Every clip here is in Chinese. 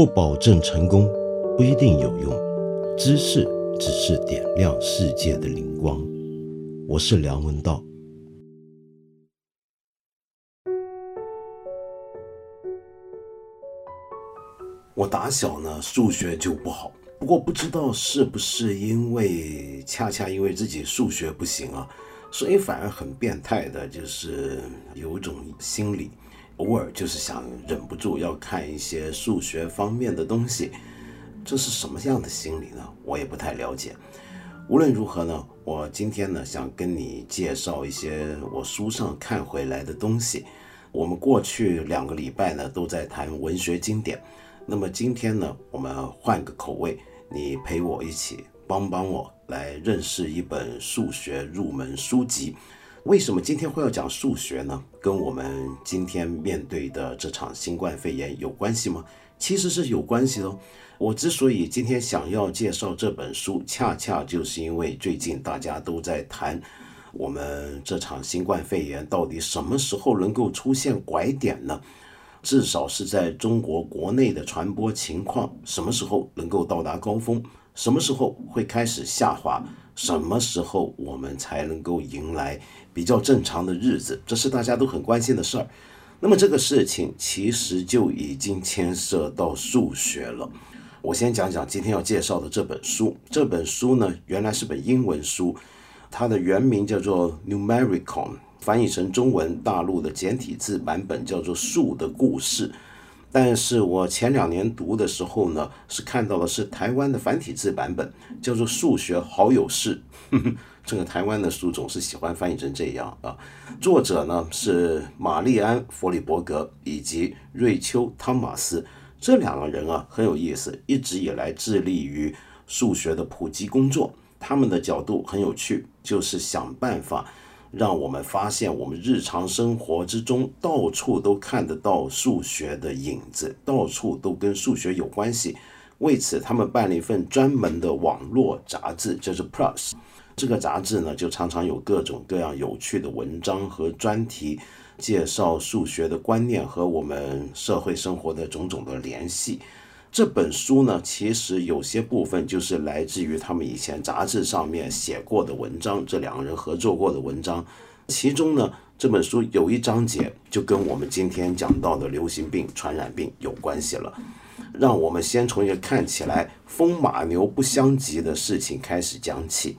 不保证成功，不一定有用。知识只是点亮世界的灵光。我是梁文道。我打小呢数学就不好，不过不知道是不是因为恰恰因为自己数学不行啊，所以反而很变态的，就是有种心理。偶尔就是想忍不住要看一些数学方面的东西，这是什么样的心理呢？我也不太了解。无论如何呢，我今天呢想跟你介绍一些我书上看回来的东西。我们过去两个礼拜呢都在谈文学经典，那么今天呢我们换个口味，你陪我一起帮帮我来认识一本数学入门书籍。为什么今天会要讲数学呢？跟我们今天面对的这场新冠肺炎有关系吗？其实是有关系的。我之所以今天想要介绍这本书，恰恰就是因为最近大家都在谈我们这场新冠肺炎到底什么时候能够出现拐点呢？至少是在中国国内的传播情况什么时候能够到达高峰？什么时候会开始下滑？什么时候我们才能够迎来比较正常的日子？这是大家都很关心的事儿。那么这个事情其实就已经牵涉到数学了。我先讲讲今天要介绍的这本书。这本书呢，原来是本英文书，它的原名叫做《Numericon》，翻译成中文大陆的简体字版本叫做《数的故事》。但是我前两年读的时候呢，是看到的是台湾的繁体字版本，叫做《数学好有事》。这个台湾的书总是喜欢翻译成这样啊。作者呢是玛丽安·弗里伯格以及瑞秋·汤马斯这两个人啊，很有意思，一直以来致力于数学的普及工作。他们的角度很有趣，就是想办法。让我们发现，我们日常生活之中到处都看得到数学的影子，到处都跟数学有关系。为此，他们办了一份专门的网络杂志，就是 Plus。这个杂志呢，就常常有各种各样有趣的文章和专题，介绍数学的观念和我们社会生活的种种的联系。这本书呢，其实有些部分就是来自于他们以前杂志上面写过的文章，这两个人合作过的文章。其中呢，这本书有一章节就跟我们今天讲到的流行病、传染病有关系了。让我们先从一个看起来风马牛不相及的事情开始讲起，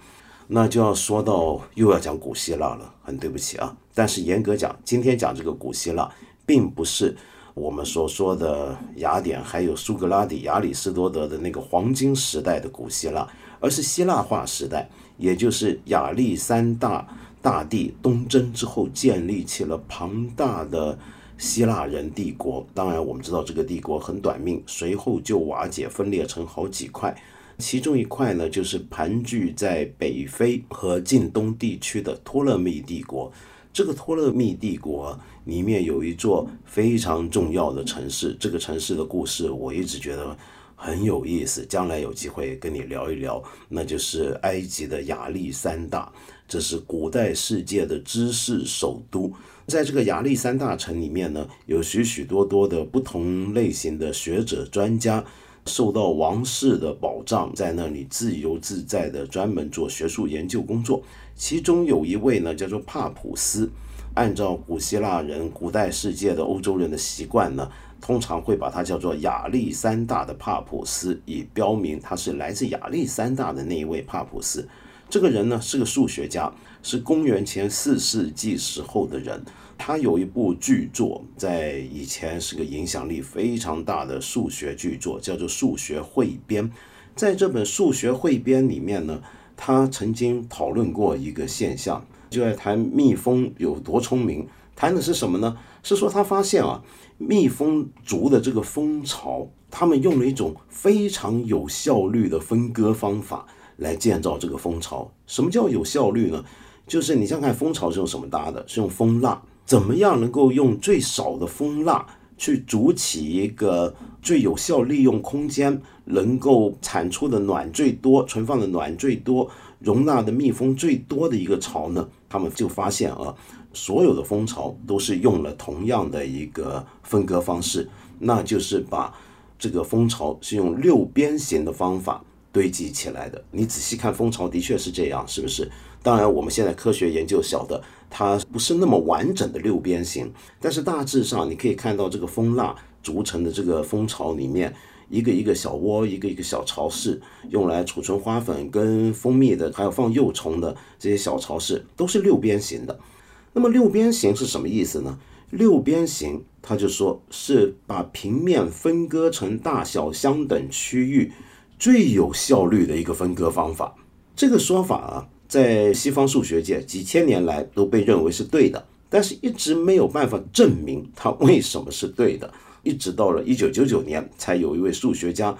那就要说到又要讲古希腊了。很对不起啊，但是严格讲，今天讲这个古希腊，并不是。我们所说的雅典，还有苏格拉底、亚里士多德的那个黄金时代的古希腊，而是希腊化时代，也就是亚历山大大帝东征之后，建立起了庞大的希腊人帝国。当然，我们知道这个帝国很短命，随后就瓦解，分裂成好几块。其中一块呢，就是盘踞在北非和近东地区的托勒密帝国。这个托勒密帝国里面有一座非常重要的城市，这个城市的故事我一直觉得很有意思，将来有机会跟你聊一聊。那就是埃及的亚历山大，这是古代世界的知识首都。在这个亚历山大城里面呢，有许许多多的不同类型的学者专家。受到王室的保障，在那里自由自在的专门做学术研究工作。其中有一位呢，叫做帕普斯。按照古希腊人、古代世界的欧洲人的习惯呢，通常会把他叫做亚历山大的帕普斯，以标明他是来自亚历山大的那一位帕普斯。这个人呢，是个数学家，是公元前四世纪时候的人。他有一部巨作，在以前是个影响力非常大的数学巨作，叫做《数学汇编》。在这本《数学汇编》里面呢，他曾经讨论过一个现象，就在谈蜜蜂有多聪明。谈的是什么呢？是说他发现啊，蜜蜂族的这个蜂巢，他们用了一种非常有效率的分割方法来建造这个蜂巢。什么叫有效率呢？就是你想看蜂巢是用什么搭的？是用蜂蜡。怎么样能够用最少的蜂蜡去筑起一个最有效利用空间、能够产出的暖最多、存放的暖最多、容纳的蜜蜂最多的一个巢呢？他们就发现啊，所有的蜂巢都是用了同样的一个分割方式，那就是把这个蜂巢是用六边形的方法堆积起来的。你仔细看蜂巢，的确是这样，是不是？当然，我们现在科学研究晓得它不是那么完整的六边形，但是大致上你可以看到这个蜂蜡组成的这个蜂巢里面，一个一个小窝，一个一个小巢室，用来储存花粉跟蜂蜜的，还有放幼虫的这些小巢室，都是六边形的。那么六边形是什么意思呢？六边形，它就说是把平面分割成大小相等区域最有效率的一个分割方法。这个说法啊。在西方数学界，几千年来都被认为是对的，但是一直没有办法证明它为什么是对的。一直到了一九九九年，才有一位数学家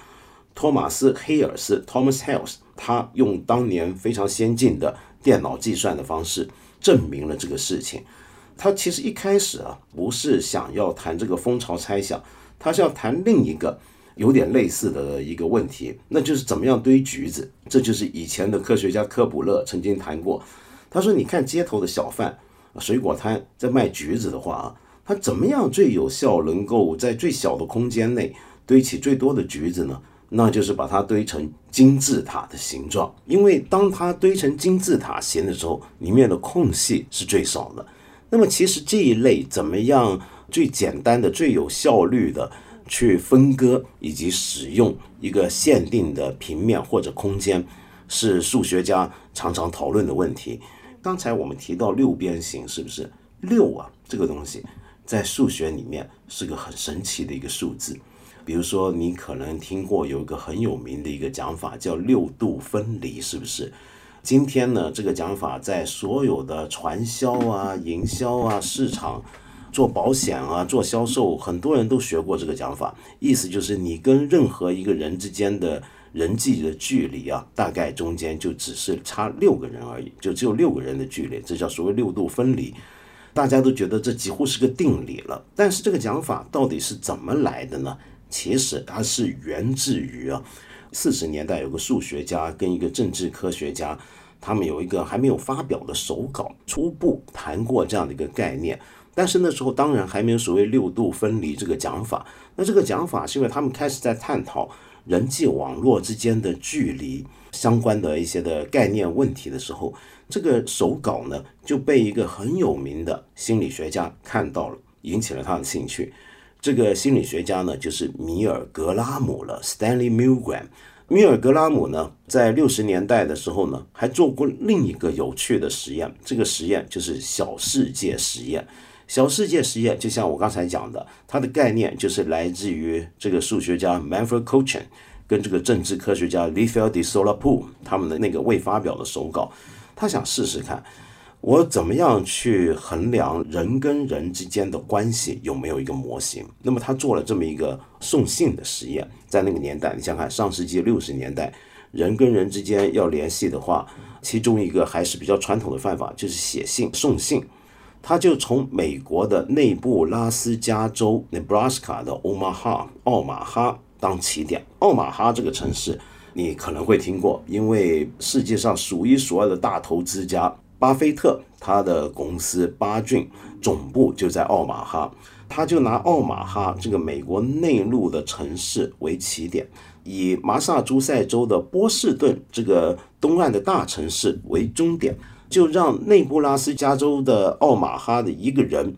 托马斯·黑尔斯 （Thomas Hales），他用当年非常先进的电脑计算的方式证明了这个事情。他其实一开始啊，不是想要谈这个蜂巢猜想，他是要谈另一个。有点类似的一个问题，那就是怎么样堆橘子。这就是以前的科学家科普勒曾经谈过。他说：“你看街头的小贩、水果摊在卖橘子的话啊，他怎么样最有效，能够在最小的空间内堆起最多的橘子呢？那就是把它堆成金字塔的形状。因为当它堆成金字塔形的时候，里面的空隙是最少的。那么其实这一类怎么样最简单的、最有效率的？”去分割以及使用一个限定的平面或者空间，是数学家常常讨论的问题。刚才我们提到六边形，是不是六啊？这个东西在数学里面是个很神奇的一个数字。比如说，你可能听过有一个很有名的一个讲法叫六度分离，是不是？今天呢，这个讲法在所有的传销啊、营销啊、市场。做保险啊，做销售，很多人都学过这个讲法，意思就是你跟任何一个人之间的人际的距离啊，大概中间就只是差六个人而已，就只有六个人的距离，这叫所谓六度分离。大家都觉得这几乎是个定理了，但是这个讲法到底是怎么来的呢？其实它是源自于啊，四十年代有个数学家跟一个政治科学家，他们有一个还没有发表的手稿，初步谈过这样的一个概念。但是那时候当然还没有所谓六度分离这个讲法。那这个讲法是因为他们开始在探讨人际网络之间的距离相关的一些的概念问题的时候，这个手稿呢就被一个很有名的心理学家看到了，引起了他的兴趣。这个心理学家呢就是米尔格拉姆了，Stanley Milgram。米尔格拉姆呢在六十年代的时候呢还做过另一个有趣的实验，这个实验就是小世界实验。小世界实验就像我刚才讲的，它的概念就是来自于这个数学家 Manfred Cochin 跟这个政治科学家 l i f e l de Solapool 他们的那个未发表的手稿。他想试试看，我怎么样去衡量人跟人之间的关系有没有一个模型。那么他做了这么一个送信的实验，在那个年代，你想看上世纪六十年代，人跟人之间要联系的话，其中一个还是比较传统的办法，就是写信送信。他就从美国的内布拉斯加州 （Nebraska） 的 Omaha 奥马哈当起点。奥马哈这个城市你可能会听过，因为世界上数一数二的大投资家巴菲特，他的公司巴郡总部就在奥马哈。他就拿奥马哈这个美国内陆的城市为起点，以马萨诸塞州的波士顿这个东岸的大城市为终点。就让内布拉斯加州的奥马哈的一个人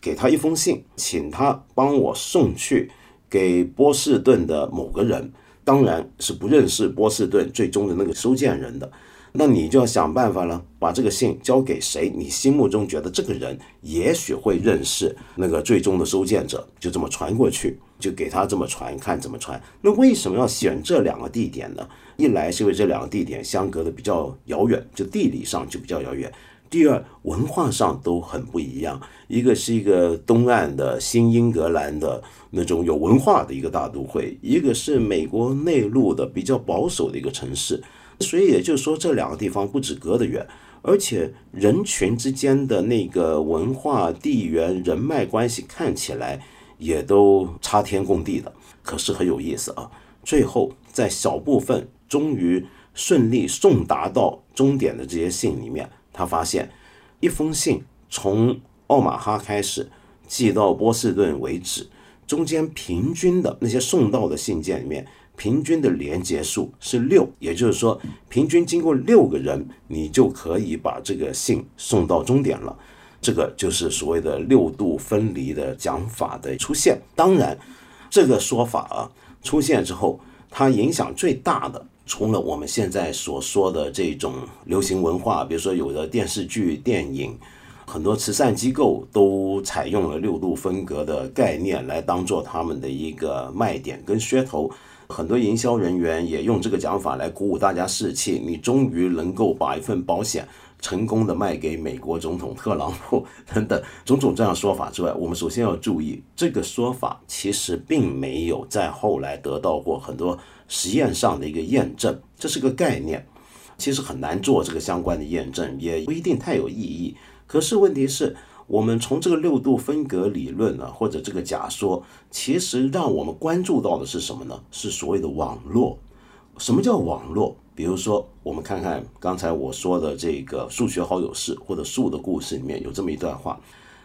给他一封信，请他帮我送去给波士顿的某个人，当然是不认识波士顿最终的那个收件人的。那你就要想办法了，把这个信交给谁？你心目中觉得这个人也许会认识那个最终的收件者，就这么传过去，就给他这么传，看怎么传。那为什么要选这两个地点呢？一来是因为这两个地点相隔的比较遥远，就地理上就比较遥远；第二，文化上都很不一样。一个是一个东岸的新英格兰的那种有文化的一个大都会，一个是美国内陆的比较保守的一个城市。所以也就是说，这两个地方不止隔得远，而且人群之间的那个文化、地缘、人脉关系看起来也都差天共地的。可是很有意思啊，最后在小部分终于顺利送达到终点的这些信里面，他发现一封信从奥马哈开始寄到波士顿为止，中间平均的那些送到的信件里面，平均的连接数是六，也就是说，平均经过六个人，你就可以把这个信送到终点了。这个就是所谓的六度分离的讲法的出现。当然，这个说法啊出现之后，它影响最大的，除了我们现在所说的这种流行文化，比如说有的电视剧、电影。很多慈善机构都采用了六度分隔的概念来当做他们的一个卖点跟噱头，很多营销人员也用这个讲法来鼓舞大家士气。你终于能够把一份保险成功的卖给美国总统特朗普等等种种这样说法之外，我们首先要注意，这个说法其实并没有在后来得到过很多实验上的一个验证，这是个概念，其实很难做这个相关的验证，也不一定太有意义。可是问题是，我们从这个六度分隔理论呢，或者这个假说，其实让我们关注到的是什么呢？是所谓的网络。什么叫网络？比如说，我们看看刚才我说的这个数学好友事或者树的故事里面有这么一段话，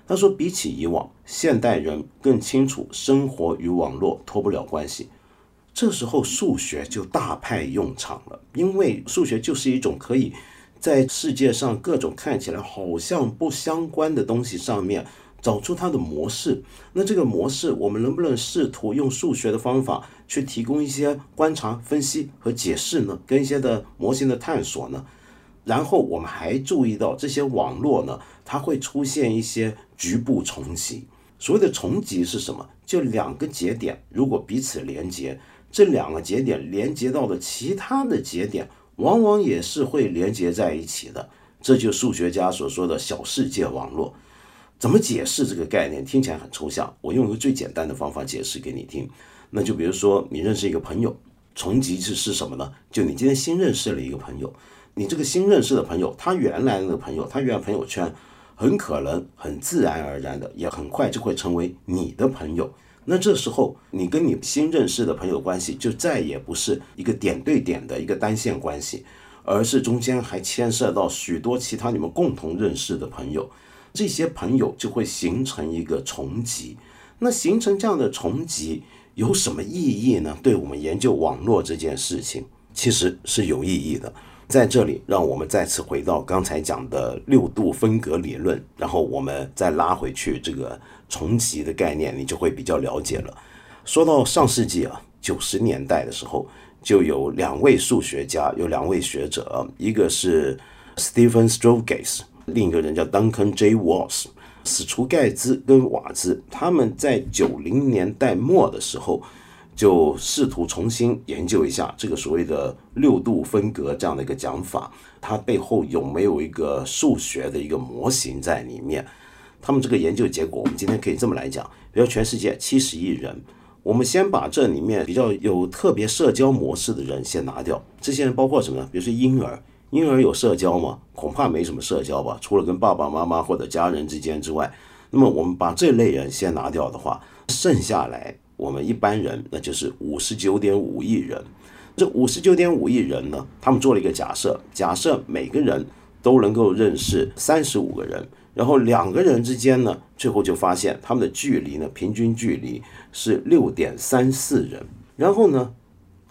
他说：比起以往，现代人更清楚生活与网络脱不了关系。这时候数学就大派用场了，因为数学就是一种可以。在世界上各种看起来好像不相关的东西上面找出它的模式，那这个模式我们能不能试图用数学的方法去提供一些观察、分析和解释呢？跟一些的模型的探索呢？然后我们还注意到这些网络呢，它会出现一些局部重集。所谓的重集是什么？就两个节点如果彼此连接，这两个节点连接到的其他的节点。往往也是会连接在一起的，这就数学家所说的小世界网络。怎么解释这个概念？听起来很抽象。我用一个最简单的方法解释给你听。那就比如说，你认识一个朋友，重集是是什么呢？就你今天新认识了一个朋友，你这个新认识的朋友，他原来那个朋友，他原来朋友圈很可能很自然而然的，也很快就会成为你的朋友。那这时候，你跟你新认识的朋友关系就再也不是一个点对点的一个单线关系，而是中间还牵涉到许多其他你们共同认识的朋友，这些朋友就会形成一个重集。那形成这样的重集有什么意义呢？对我们研究网络这件事情，其实是有意义的。在这里，让我们再次回到刚才讲的六度分隔理论，然后我们再拉回去这个重集的概念，你就会比较了解了。说到上世纪啊，九十年代的时候，就有两位数学家，有两位学者，一个是 Stephen Strogatz，另一个人叫 Duncan J. Walsh，史除盖兹跟瓦兹，他们在九零年代末的时候。就试图重新研究一下这个所谓的六度分隔这样的一个讲法，它背后有没有一个数学的一个模型在里面？他们这个研究结果，我们今天可以这么来讲：，比如全世界七十亿人，我们先把这里面比较有特别社交模式的人先拿掉。这些人包括什么呢？比如说婴儿，婴儿有社交吗？恐怕没什么社交吧，除了跟爸爸妈妈或者家人之间之外。那么我们把这类人先拿掉的话，剩下来。我们一般人，那就是五十九点五亿人。这五十九点五亿人呢，他们做了一个假设，假设每个人都能够认识三十五个人，然后两个人之间呢，最后就发现他们的距离呢，平均距离是六点三四人。然后呢，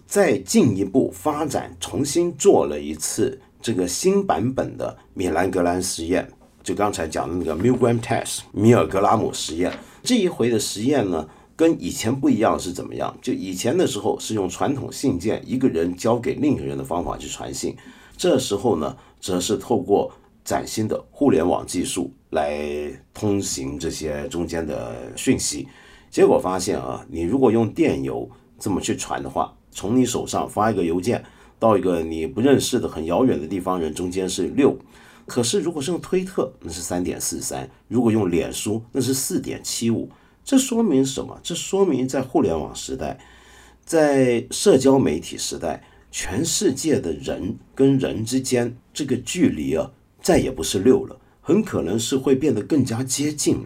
再进一步发展，重新做了一次这个新版本的米兰格兰实验，就刚才讲的那个 Milgram Test 米尔格拉姆实验。这一回的实验呢？跟以前不一样是怎么样？就以前的时候是用传统信件，一个人交给另一个人的方法去传信，这时候呢，则是透过崭新的互联网技术来通行这些中间的讯息。结果发现啊，你如果用电邮这么去传的话，从你手上发一个邮件到一个你不认识的很遥远的地方人中间是六，可是如果是用推特，那是三点四三；如果用脸书，那是四点七五。这说明什么？这说明在互联网时代，在社交媒体时代，全世界的人跟人之间这个距离啊，再也不是六了，很可能是会变得更加接近。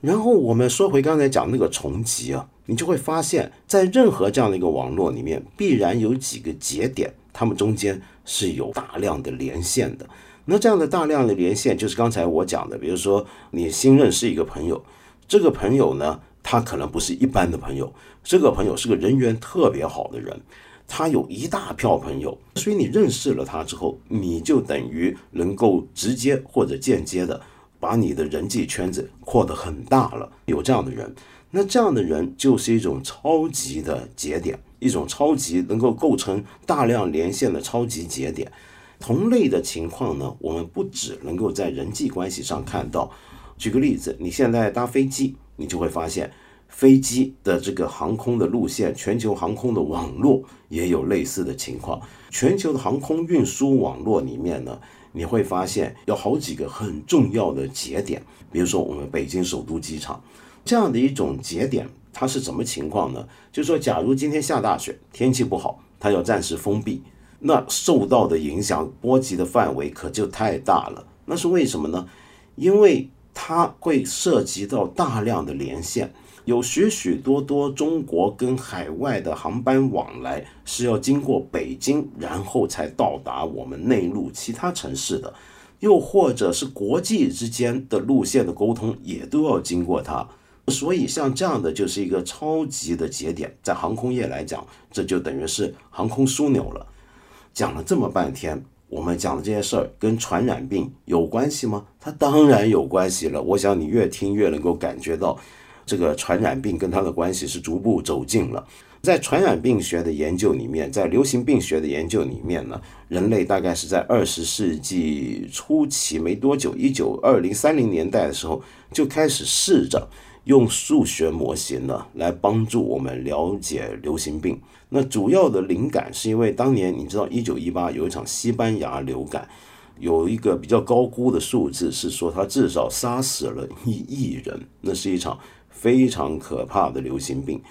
然后我们说回刚才讲那个重集啊，你就会发现，在任何这样的一个网络里面，必然有几个节点，它们中间是有大量的连线的。那这样的大量的连线，就是刚才我讲的，比如说你新认识一个朋友。这个朋友呢，他可能不是一般的朋友，这个朋友是个人缘特别好的人，他有一大票朋友，所以你认识了他之后，你就等于能够直接或者间接的把你的人际圈子扩得很大了。有这样的人，那这样的人就是一种超级的节点，一种超级能够构成大量连线的超级节点。同类的情况呢，我们不只能够在人际关系上看到。举个例子，你现在搭飞机，你就会发现飞机的这个航空的路线，全球航空的网络也有类似的情况。全球的航空运输网络里面呢，你会发现有好几个很重要的节点，比如说我们北京首都机场这样的一种节点，它是什么情况呢？就是说，假如今天下大雪，天气不好，它要暂时封闭，那受到的影响波及的范围可就太大了。那是为什么呢？因为它会涉及到大量的连线，有许许多多中国跟海外的航班往来是要经过北京，然后才到达我们内陆其他城市的，又或者是国际之间的路线的沟通也都要经过它，所以像这样的就是一个超级的节点，在航空业来讲，这就等于是航空枢纽了。讲了这么半天。我们讲的这些事儿跟传染病有关系吗？它当然有关系了。我想你越听越能够感觉到，这个传染病跟它的关系是逐步走近了。在传染病学的研究里面，在流行病学的研究里面呢，人类大概是在二十世纪初期没多久，一九二零三零年代的时候就开始试着。用数学模型呢来帮助我们了解流行病。那主要的灵感是因为当年你知道，一九一八有一场西班牙流感，有一个比较高估的数字是说它至少杀死了一亿人，那是一场非常可怕的流行病。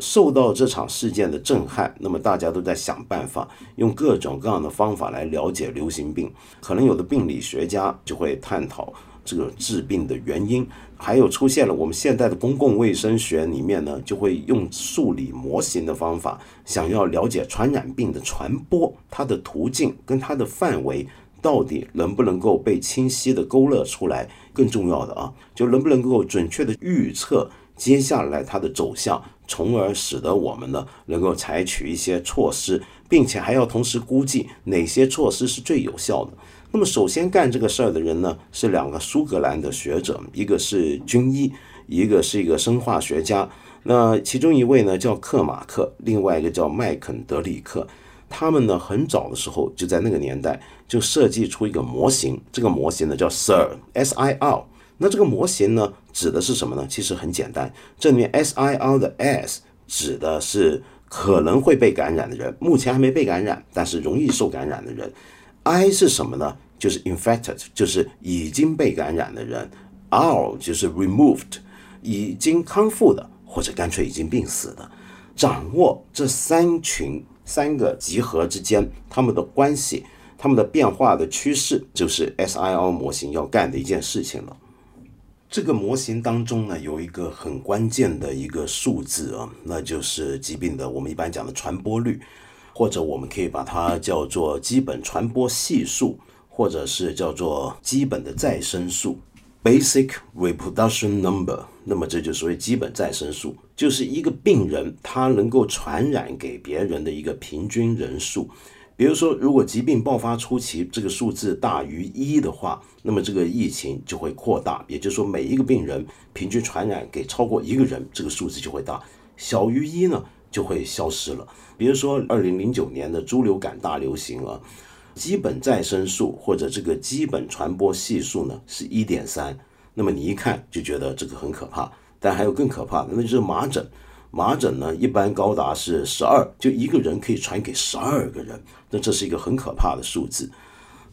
受到这场事件的震撼，那么大家都在想办法，用各种各样的方法来了解流行病。可能有的病理学家就会探讨。这个治病的原因，还有出现了我们现在的公共卫生学里面呢，就会用数理模型的方法，想要了解传染病的传播，它的途径跟它的范围到底能不能够被清晰的勾勒出来。更重要的啊，就能不能够准确的预测接下来它的走向，从而使得我们呢能够采取一些措施，并且还要同时估计哪些措施是最有效的。那么，首先干这个事儿的人呢，是两个苏格兰的学者，一个是军医，一个是一个生化学家。那其中一位呢叫克马克，另外一个叫麦肯德里克。他们呢很早的时候就在那个年代就设计出一个模型，这个模型呢叫 SIR，S-I-R。那这个模型呢指的是什么呢？其实很简单，这里面 S-I-R 的 S 指的是可能会被感染的人，目前还没被感染，但是容易受感染的人。I 是什么呢？就是 infected，就是已经被感染的人；R 就是 removed，已经康复的或者干脆已经病死的。掌握这三群三个集合之间它们的关系、它们的变化的趋势，就是 S I O 模型要干的一件事情了。这个模型当中呢，有一个很关键的一个数字啊，那就是疾病的我们一般讲的传播率，或者我们可以把它叫做基本传播系数。或者是叫做基本的再生数 （basic reproduction number），那么这就所谓基本再生数，就是一个病人他能够传染给别人的一个平均人数。比如说，如果疾病爆发初期这个数字大于一的话，那么这个疫情就会扩大，也就是说每一个病人平均传染给超过一个人，这个数字就会大；小于一呢，就会消失了。比如说，二零零九年的猪流感大流行啊。基本再生数或者这个基本传播系数呢是一点三，那么你一看就觉得这个很可怕，但还有更可怕的，那就是麻疹。麻疹呢一般高达是十二，就一个人可以传给十二个人，那这是一个很可怕的数字。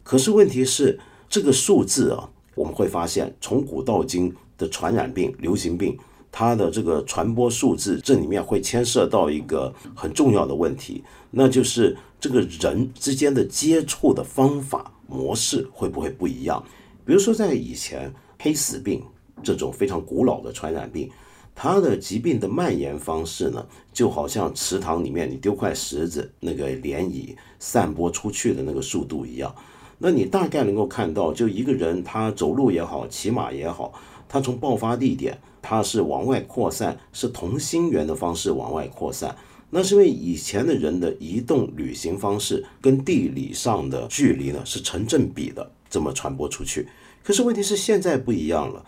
可是问题是这个数字啊，我们会发现从古到今的传染病、流行病。它的这个传播数字，这里面会牵涉到一个很重要的问题，那就是这个人之间的接触的方法模式会不会不一样？比如说，在以前黑死病这种非常古老的传染病，它的疾病的蔓延方式呢，就好像池塘里面你丢块石子，那个涟漪散播出去的那个速度一样。那你大概能够看到，就一个人他走路也好，骑马也好。它从爆发地点，它是往外扩散，是同心圆的方式往外扩散。那是因为以前的人的移动旅行方式跟地理上的距离呢是成正比的，这么传播出去。可是问题是现在不一样了，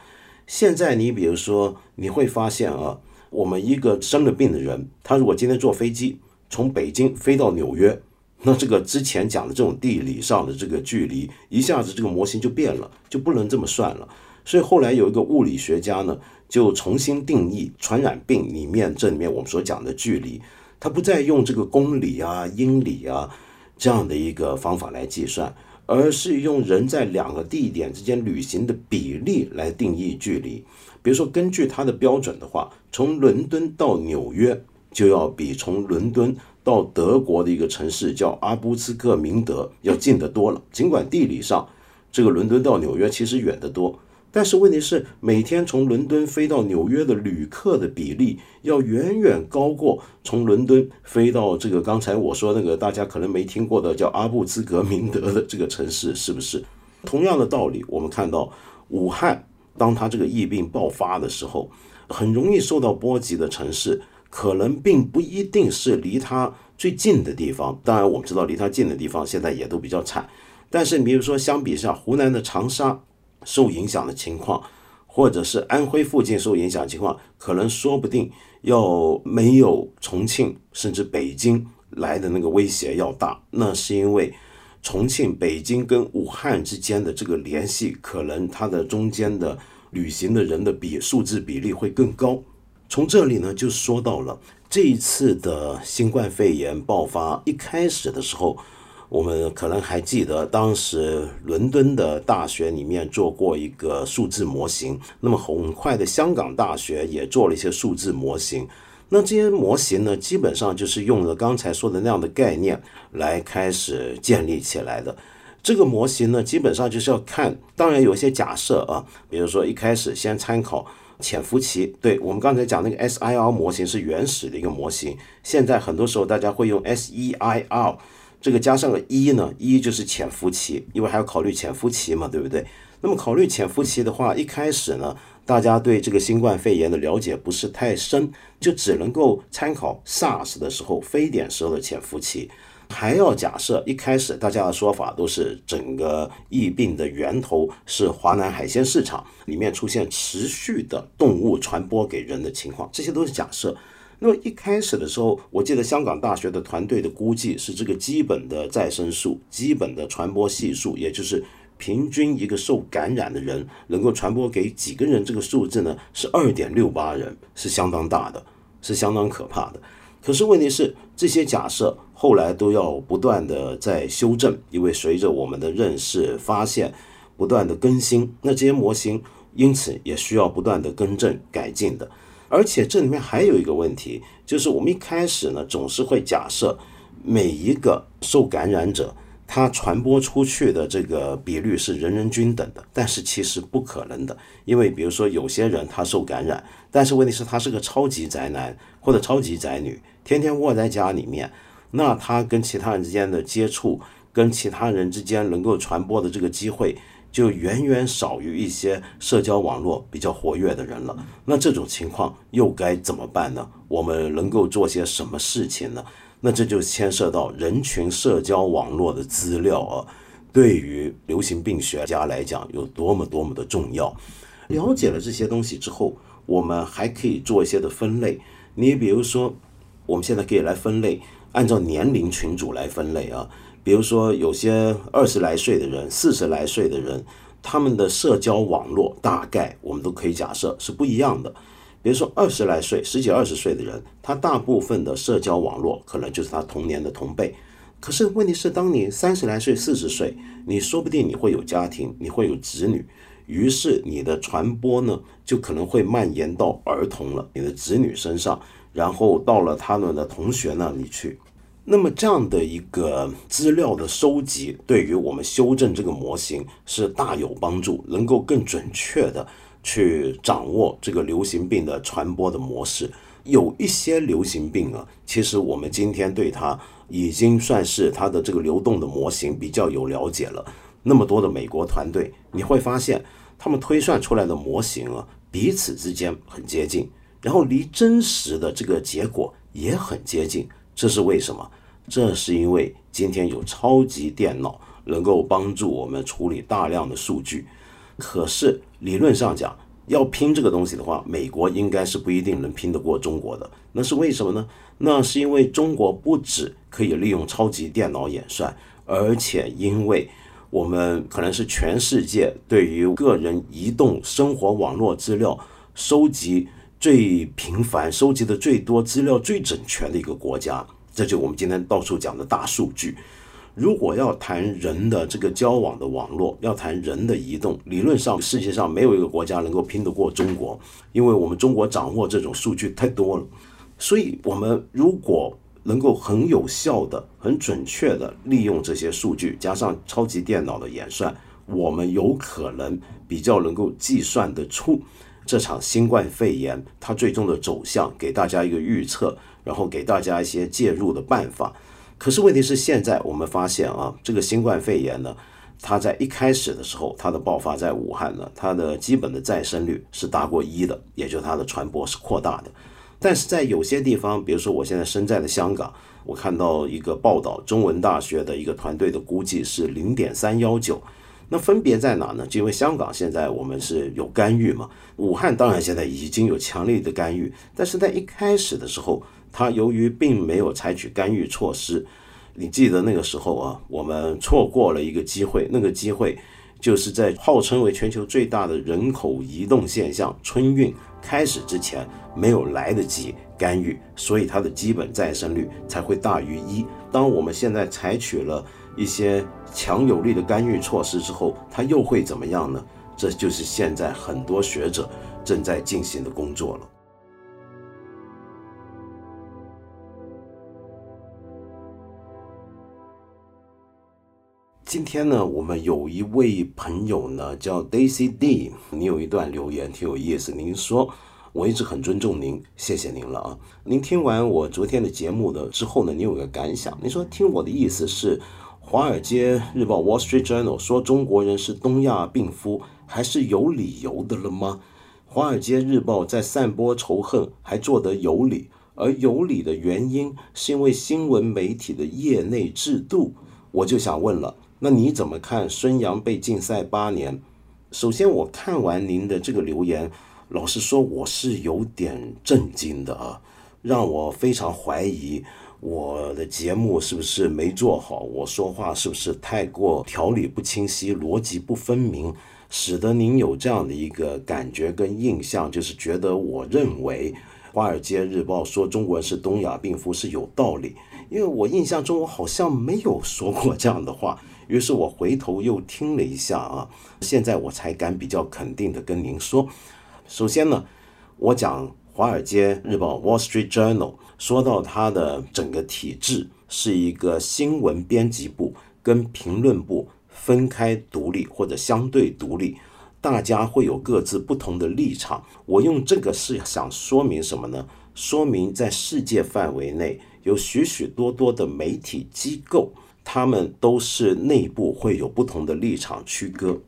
现在你比如说你会发现啊，我们一个生了病的人，他如果今天坐飞机从北京飞到纽约，那这个之前讲的这种地理上的这个距离，一下子这个模型就变了，就不能这么算了。所以后来有一个物理学家呢，就重新定义传染病里面这里面我们所讲的距离。他不再用这个公里啊、英里啊这样的一个方法来计算，而是用人在两个地点之间旅行的比例来定义距离。比如说，根据它的标准的话，从伦敦到纽约就要比从伦敦到德国的一个城市叫阿布兹克明德要近得多了。尽管地理上这个伦敦到纽约其实远得多。但是问题是，每天从伦敦飞到纽约的旅客的比例要远远高过从伦敦飞到这个刚才我说那个大家可能没听过的叫阿布兹格明德的这个城市，是不是？同样的道理，我们看到武汉，当它这个疫病爆发的时候，很容易受到波及的城市，可能并不一定是离它最近的地方。当然，我们知道离它近的地方现在也都比较惨。但是，你比如说相比下，湖南的长沙。受影响的情况，或者是安徽附近受影响情况，可能说不定要没有重庆甚至北京来的那个威胁要大。那是因为重庆、北京跟武汉之间的这个联系，可能它的中间的旅行的人的比数字比例会更高。从这里呢，就说到了这一次的新冠肺炎爆发一开始的时候。我们可能还记得，当时伦敦的大学里面做过一个数字模型，那么很快的香港大学也做了一些数字模型。那这些模型呢，基本上就是用了刚才说的那样的概念来开始建立起来的。这个模型呢，基本上就是要看，当然有一些假设啊，比如说一开始先参考潜伏期。对我们刚才讲那个 SIR 模型是原始的一个模型，现在很多时候大家会用 SEIR。这个加上个一呢，一就是潜伏期，因为还要考虑潜伏期嘛，对不对？那么考虑潜伏期的话，一开始呢，大家对这个新冠肺炎的了解不是太深，就只能够参考 SARS 的时候非典时候的潜伏期，还要假设一开始大家的说法都是整个疫病的源头是华南海鲜市场里面出现持续的动物传播给人的情况，这些都是假设。那么一开始的时候，我记得香港大学的团队的估计是这个基本的再生数、基本的传播系数，也就是平均一个受感染的人能够传播给几个人，这个数字呢是二点六八人，是相当大的，是相当可怕的。可是问题是，这些假设后来都要不断的在修正，因为随着我们的认识发现不断的更新，那这些模型因此也需要不断的更正改进的。而且这里面还有一个问题，就是我们一开始呢总是会假设每一个受感染者他传播出去的这个比率是人人均等的，但是其实不可能的，因为比如说有些人他受感染，但是问题是他是个超级宅男或者超级宅女，天天窝在家里面，那他跟其他人之间的接触，跟其他人之间能够传播的这个机会。就远远少于一些社交网络比较活跃的人了。那这种情况又该怎么办呢？我们能够做些什么事情呢？那这就牵涉到人群社交网络的资料啊，对于流行病学家来讲有多么多么的重要。了解了这些东西之后，我们还可以做一些的分类。你比如说，我们现在可以来分类，按照年龄群组来分类啊。比如说，有些二十来岁的人、四十来岁的人，他们的社交网络大概我们都可以假设是不一样的。比如说，二十来岁、十几二十岁的人，他大部分的社交网络可能就是他童年的同辈。可是问题是，当你三十来岁、四十岁，你说不定你会有家庭，你会有子女，于是你的传播呢，就可能会蔓延到儿童了，你的子女身上，然后到了他们的同学那里去。那么这样的一个资料的收集，对于我们修正这个模型是大有帮助，能够更准确的去掌握这个流行病的传播的模式。有一些流行病啊，其实我们今天对它已经算是它的这个流动的模型比较有了解了。那么多的美国团队，你会发现。他们推算出来的模型啊，彼此之间很接近，然后离真实的这个结果也很接近。这是为什么？这是因为今天有超级电脑能够帮助我们处理大量的数据。可是理论上讲，要拼这个东西的话，美国应该是不一定能拼得过中国的。那是为什么呢？那是因为中国不止可以利用超级电脑演算，而且因为我们可能是全世界对于个人移动生活网络资料收集最频繁、收集的最多、资料最整全的一个国家。这就我们今天到处讲的大数据。如果要谈人的这个交往的网络，要谈人的移动，理论上世界上没有一个国家能够拼得过中国，因为我们中国掌握这种数据太多了。所以，我们如果能够很有效的、很准确的利用这些数据，加上超级电脑的演算，我们有可能比较能够计算得出这场新冠肺炎它最终的走向，给大家一个预测，然后给大家一些介入的办法。可是问题是，现在我们发现啊，这个新冠肺炎呢，它在一开始的时候，它的爆发在武汉呢，它的基本的再生率是大过一的，也就是它的传播是扩大的。但是在有些地方，比如说我现在身在的香港，我看到一个报道，中文大学的一个团队的估计是零点三幺九。那分别在哪呢？就因为香港现在我们是有干预嘛，武汉当然现在已经有强力的干预，但是在一开始的时候。它由于并没有采取干预措施，你记得那个时候啊，我们错过了一个机会。那个机会就是在号称为全球最大的人口移动现象春运开始之前，没有来得及干预，所以它的基本再生率才会大于一。当我们现在采取了一些强有力的干预措施之后，它又会怎么样呢？这就是现在很多学者正在进行的工作了。今天呢，我们有一位朋友呢，叫 Daisy D，你有一段留言挺有意思。您说我一直很尊重您，谢谢您了啊。您听完我昨天的节目的之后呢，你有个感想？您说听我的意思是，《华尔街日报》（Wall Street Journal） 说中国人是东亚病夫，还是有理由的了吗？《华尔街日报》在散播仇恨，还做得有理，而有理的原因是因为新闻媒体的业内制度。我就想问了。那你怎么看孙杨被禁赛八年？首先，我看完您的这个留言，老实说，我是有点震惊的啊，让我非常怀疑我的节目是不是没做好，我说话是不是太过条理不清晰、逻辑不分明，使得您有这样的一个感觉跟印象，就是觉得我认为《华尔街日报》说中国人是东亚病夫是有道理，因为我印象中我好像没有说过这样的话。于是我回头又听了一下啊，现在我才敢比较肯定的跟您说。首先呢，我讲《华尔街日报》（Wall Street Journal） 说到它的整个体制是一个新闻编辑部跟评论部分开独立或者相对独立，大家会有各自不同的立场。我用这个是想说明什么呢？说明在世界范围内有许许多多的媒体机构。他们都是内部会有不同的立场区隔，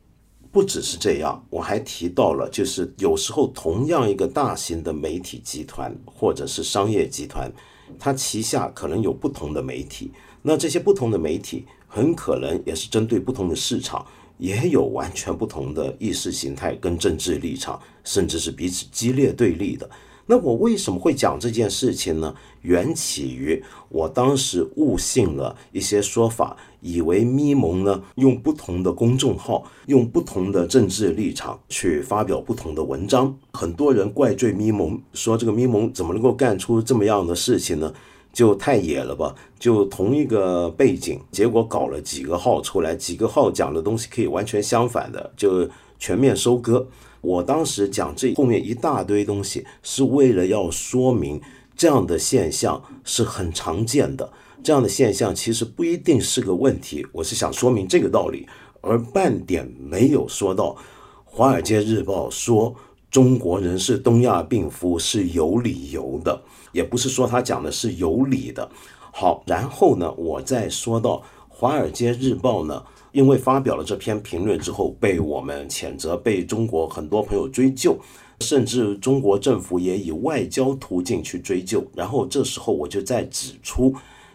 不只是这样，我还提到了，就是有时候同样一个大型的媒体集团或者是商业集团，它旗下可能有不同的媒体，那这些不同的媒体很可能也是针对不同的市场，也有完全不同的意识形态跟政治立场，甚至是彼此激烈对立的。那我为什么会讲这件事情呢？缘起于我当时误信了一些说法，以为咪蒙呢用不同的公众号，用不同的政治立场去发表不同的文章。很多人怪罪咪蒙，说这个咪蒙怎么能够干出这么样的事情呢？就太野了吧？就同一个背景，结果搞了几个号出来，几个号讲的东西可以完全相反的，就全面收割。我当时讲这后面一大堆东西，是为了要说明这样的现象是很常见的。这样的现象其实不一定是个问题，我是想说明这个道理，而半点没有说到《华尔街日报》说中国人是东亚病夫是有理由的，也不是说他讲的是有理的。好，然后呢，我再说到《华尔街日报》呢。因为发表了这篇评论之后，被我们谴责，被中国很多朋友追究，甚至中国政府也以外交途径去追究。然后这时候我就在指出，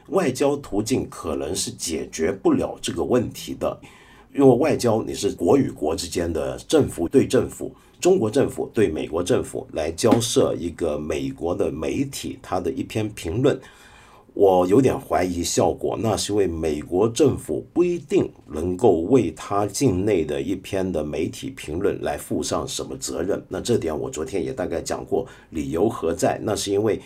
外交途径可能是解决不了这个问题的，因为外交你是国与国之间的政府对政府，中国政府对美国政府来交涉一个美国的媒体他的一篇评论。我有点怀疑效果，那是因为美国政府不一定能够为他境内的一篇的媒体评论来负上什么责任。那这点我昨天也大概讲过，理由何在？那是因为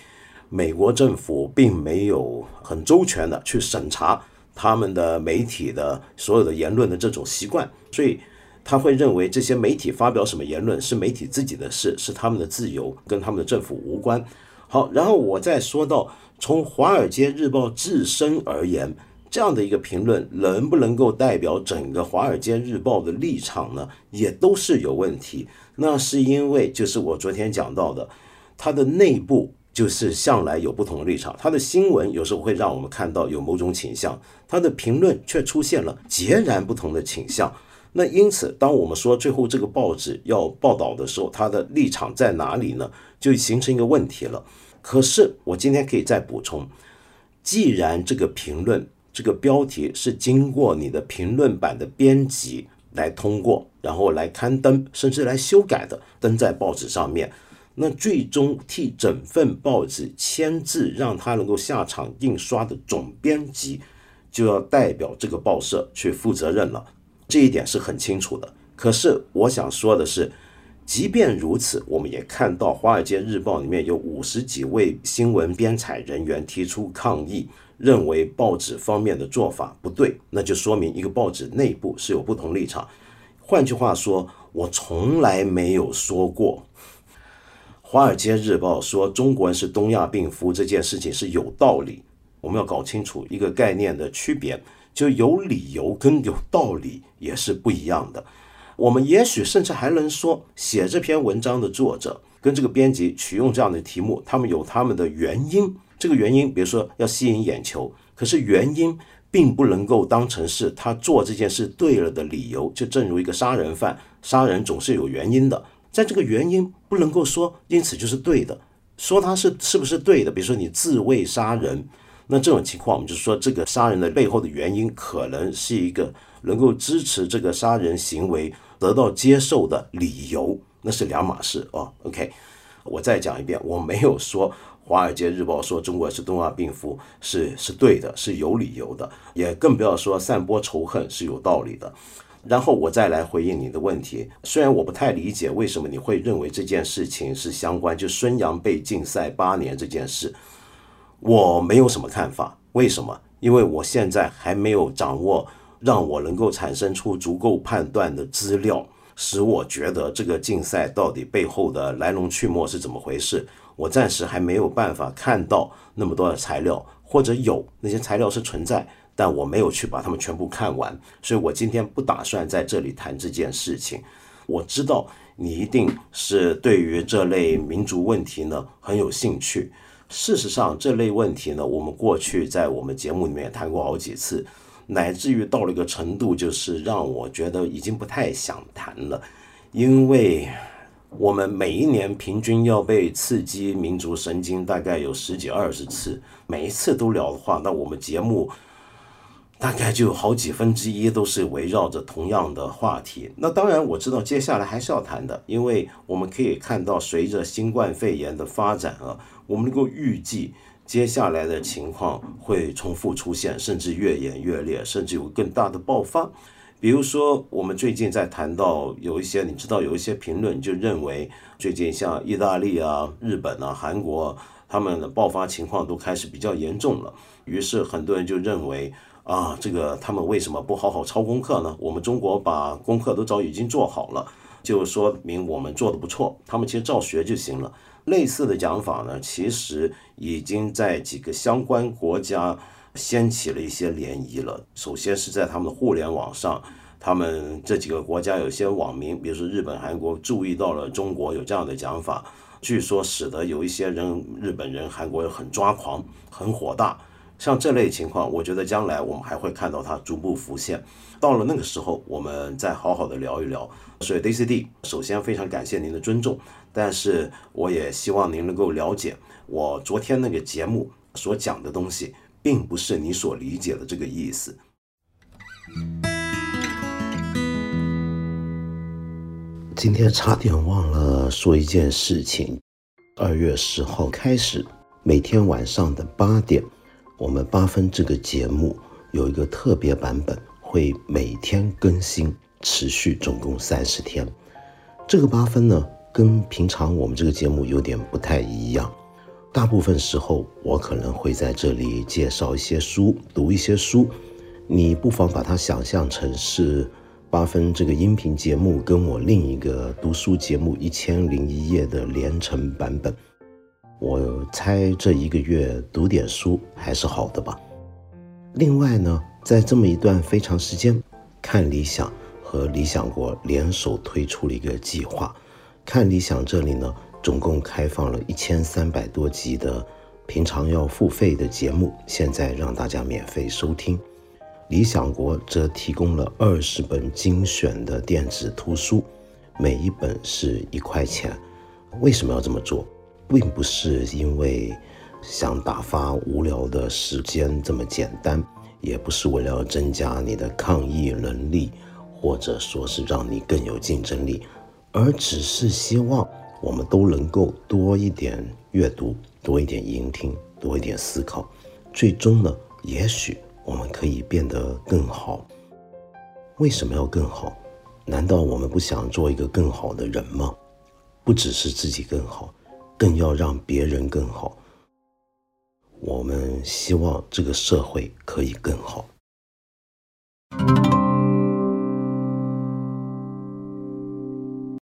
美国政府并没有很周全的去审查他们的媒体的所有的言论的这种习惯，所以他会认为这些媒体发表什么言论是媒体自己的事，是他们的自由，跟他们的政府无关。好，然后我再说到。从《华尔街日报》自身而言，这样的一个评论能不能够代表整个《华尔街日报》的立场呢？也都是有问题。那是因为，就是我昨天讲到的，它的内部就是向来有不同的立场。它的新闻有时候会让我们看到有某种倾向，它的评论却出现了截然不同的倾向。那因此，当我们说最后这个报纸要报道的时候，它的立场在哪里呢？就形成一个问题了。可是我今天可以再补充，既然这个评论这个标题是经过你的评论版的编辑来通过，然后来刊登，甚至来修改的，登在报纸上面，那最终替整份报纸签字，让他能够下场印刷的总编辑，就要代表这个报社去负责任了。这一点是很清楚的。可是我想说的是。即便如此，我们也看到《华尔街日报》里面有五十几位新闻编采人员提出抗议，认为报纸方面的做法不对，那就说明一个报纸内部是有不同立场。换句话说，我从来没有说过《华尔街日报》说中国人是东亚病夫这件事情是有道理。我们要搞清楚一个概念的区别，就有理由跟有道理也是不一样的。我们也许甚至还能说，写这篇文章的作者跟这个编辑取用这样的题目，他们有他们的原因。这个原因，比如说要吸引眼球，可是原因并不能够当成是他做这件事对了的理由。就正如一个杀人犯，杀人总是有原因的，在这个原因不能够说因此就是对的，说他是是不是对的？比如说你自卫杀人，那这种情况，我们就说这个杀人的背后的原因可能是一个能够支持这个杀人行为。得到接受的理由，那是两码事哦。OK，我再讲一遍，我没有说《华尔街日报》说中国是东亚病夫是是对的，是有理由的，也更不要说散播仇恨是有道理的。然后我再来回应你的问题，虽然我不太理解为什么你会认为这件事情是相关，就孙杨被禁赛八年这件事，我没有什么看法。为什么？因为我现在还没有掌握。让我能够产生出足够判断的资料，使我觉得这个竞赛到底背后的来龙去脉是怎么回事。我暂时还没有办法看到那么多的材料，或者有那些材料是存在，但我没有去把它们全部看完，所以我今天不打算在这里谈这件事情。我知道你一定是对于这类民族问题呢很有兴趣。事实上，这类问题呢，我们过去在我们节目里面也谈过好几次。乃至于到了一个程度，就是让我觉得已经不太想谈了，因为我们每一年平均要被刺激民族神经大概有十几二十次，每一次都聊的话，那我们节目大概就有好几分之一都是围绕着同样的话题。那当然我知道接下来还是要谈的，因为我们可以看到随着新冠肺炎的发展啊，我们能够预计。接下来的情况会重复出现，甚至越演越烈，甚至有更大的爆发。比如说，我们最近在谈到有一些，你知道有一些评论就认为，最近像意大利啊、日本啊、韩国，他们的爆发情况都开始比较严重了。于是很多人就认为啊，这个他们为什么不好好抄功课呢？我们中国把功课都早已经做好了，就说明我们做的不错，他们其实照学就行了。类似的讲法呢，其实已经在几个相关国家掀起了一些涟漪了。首先是在他们的互联网上，他们这几个国家有些网民，比如说日本、韩国，注意到了中国有这样的讲法，据说使得有一些人，日本人、韩国人很抓狂、很火大，像这类情况，我觉得将来我们还会看到它逐步浮现。到了那个时候，我们再好好的聊一聊。所以 D C D，首先非常感谢您的尊重，但是我也希望您能够了解，我昨天那个节目所讲的东西，并不是你所理解的这个意思。今天差点忘了说一件事情，二月十号开始，每天晚上的八点。我们八分这个节目有一个特别版本，会每天更新，持续总共三十天。这个八分呢，跟平常我们这个节目有点不太一样。大部分时候，我可能会在这里介绍一些书，读一些书。你不妨把它想象成是八分这个音频节目跟我另一个读书节目《一千零一夜》的连成版本。我猜这一个月读点书还是好的吧。另外呢，在这么一段非常时间，看理想和理想国联手推出了一个计划。看理想这里呢，总共开放了一千三百多集的平常要付费的节目，现在让大家免费收听。理想国则提供了二十本精选的电子图书，每一本是一块钱。为什么要这么做？并不是因为想打发无聊的时间这么简单，也不是为了增加你的抗疫能力，或者说是让你更有竞争力，而只是希望我们都能够多一点阅读，多一点聆听，多一点思考，最终呢，也许我们可以变得更好。为什么要更好？难道我们不想做一个更好的人吗？不只是自己更好。更要让别人更好。我们希望这个社会可以更好。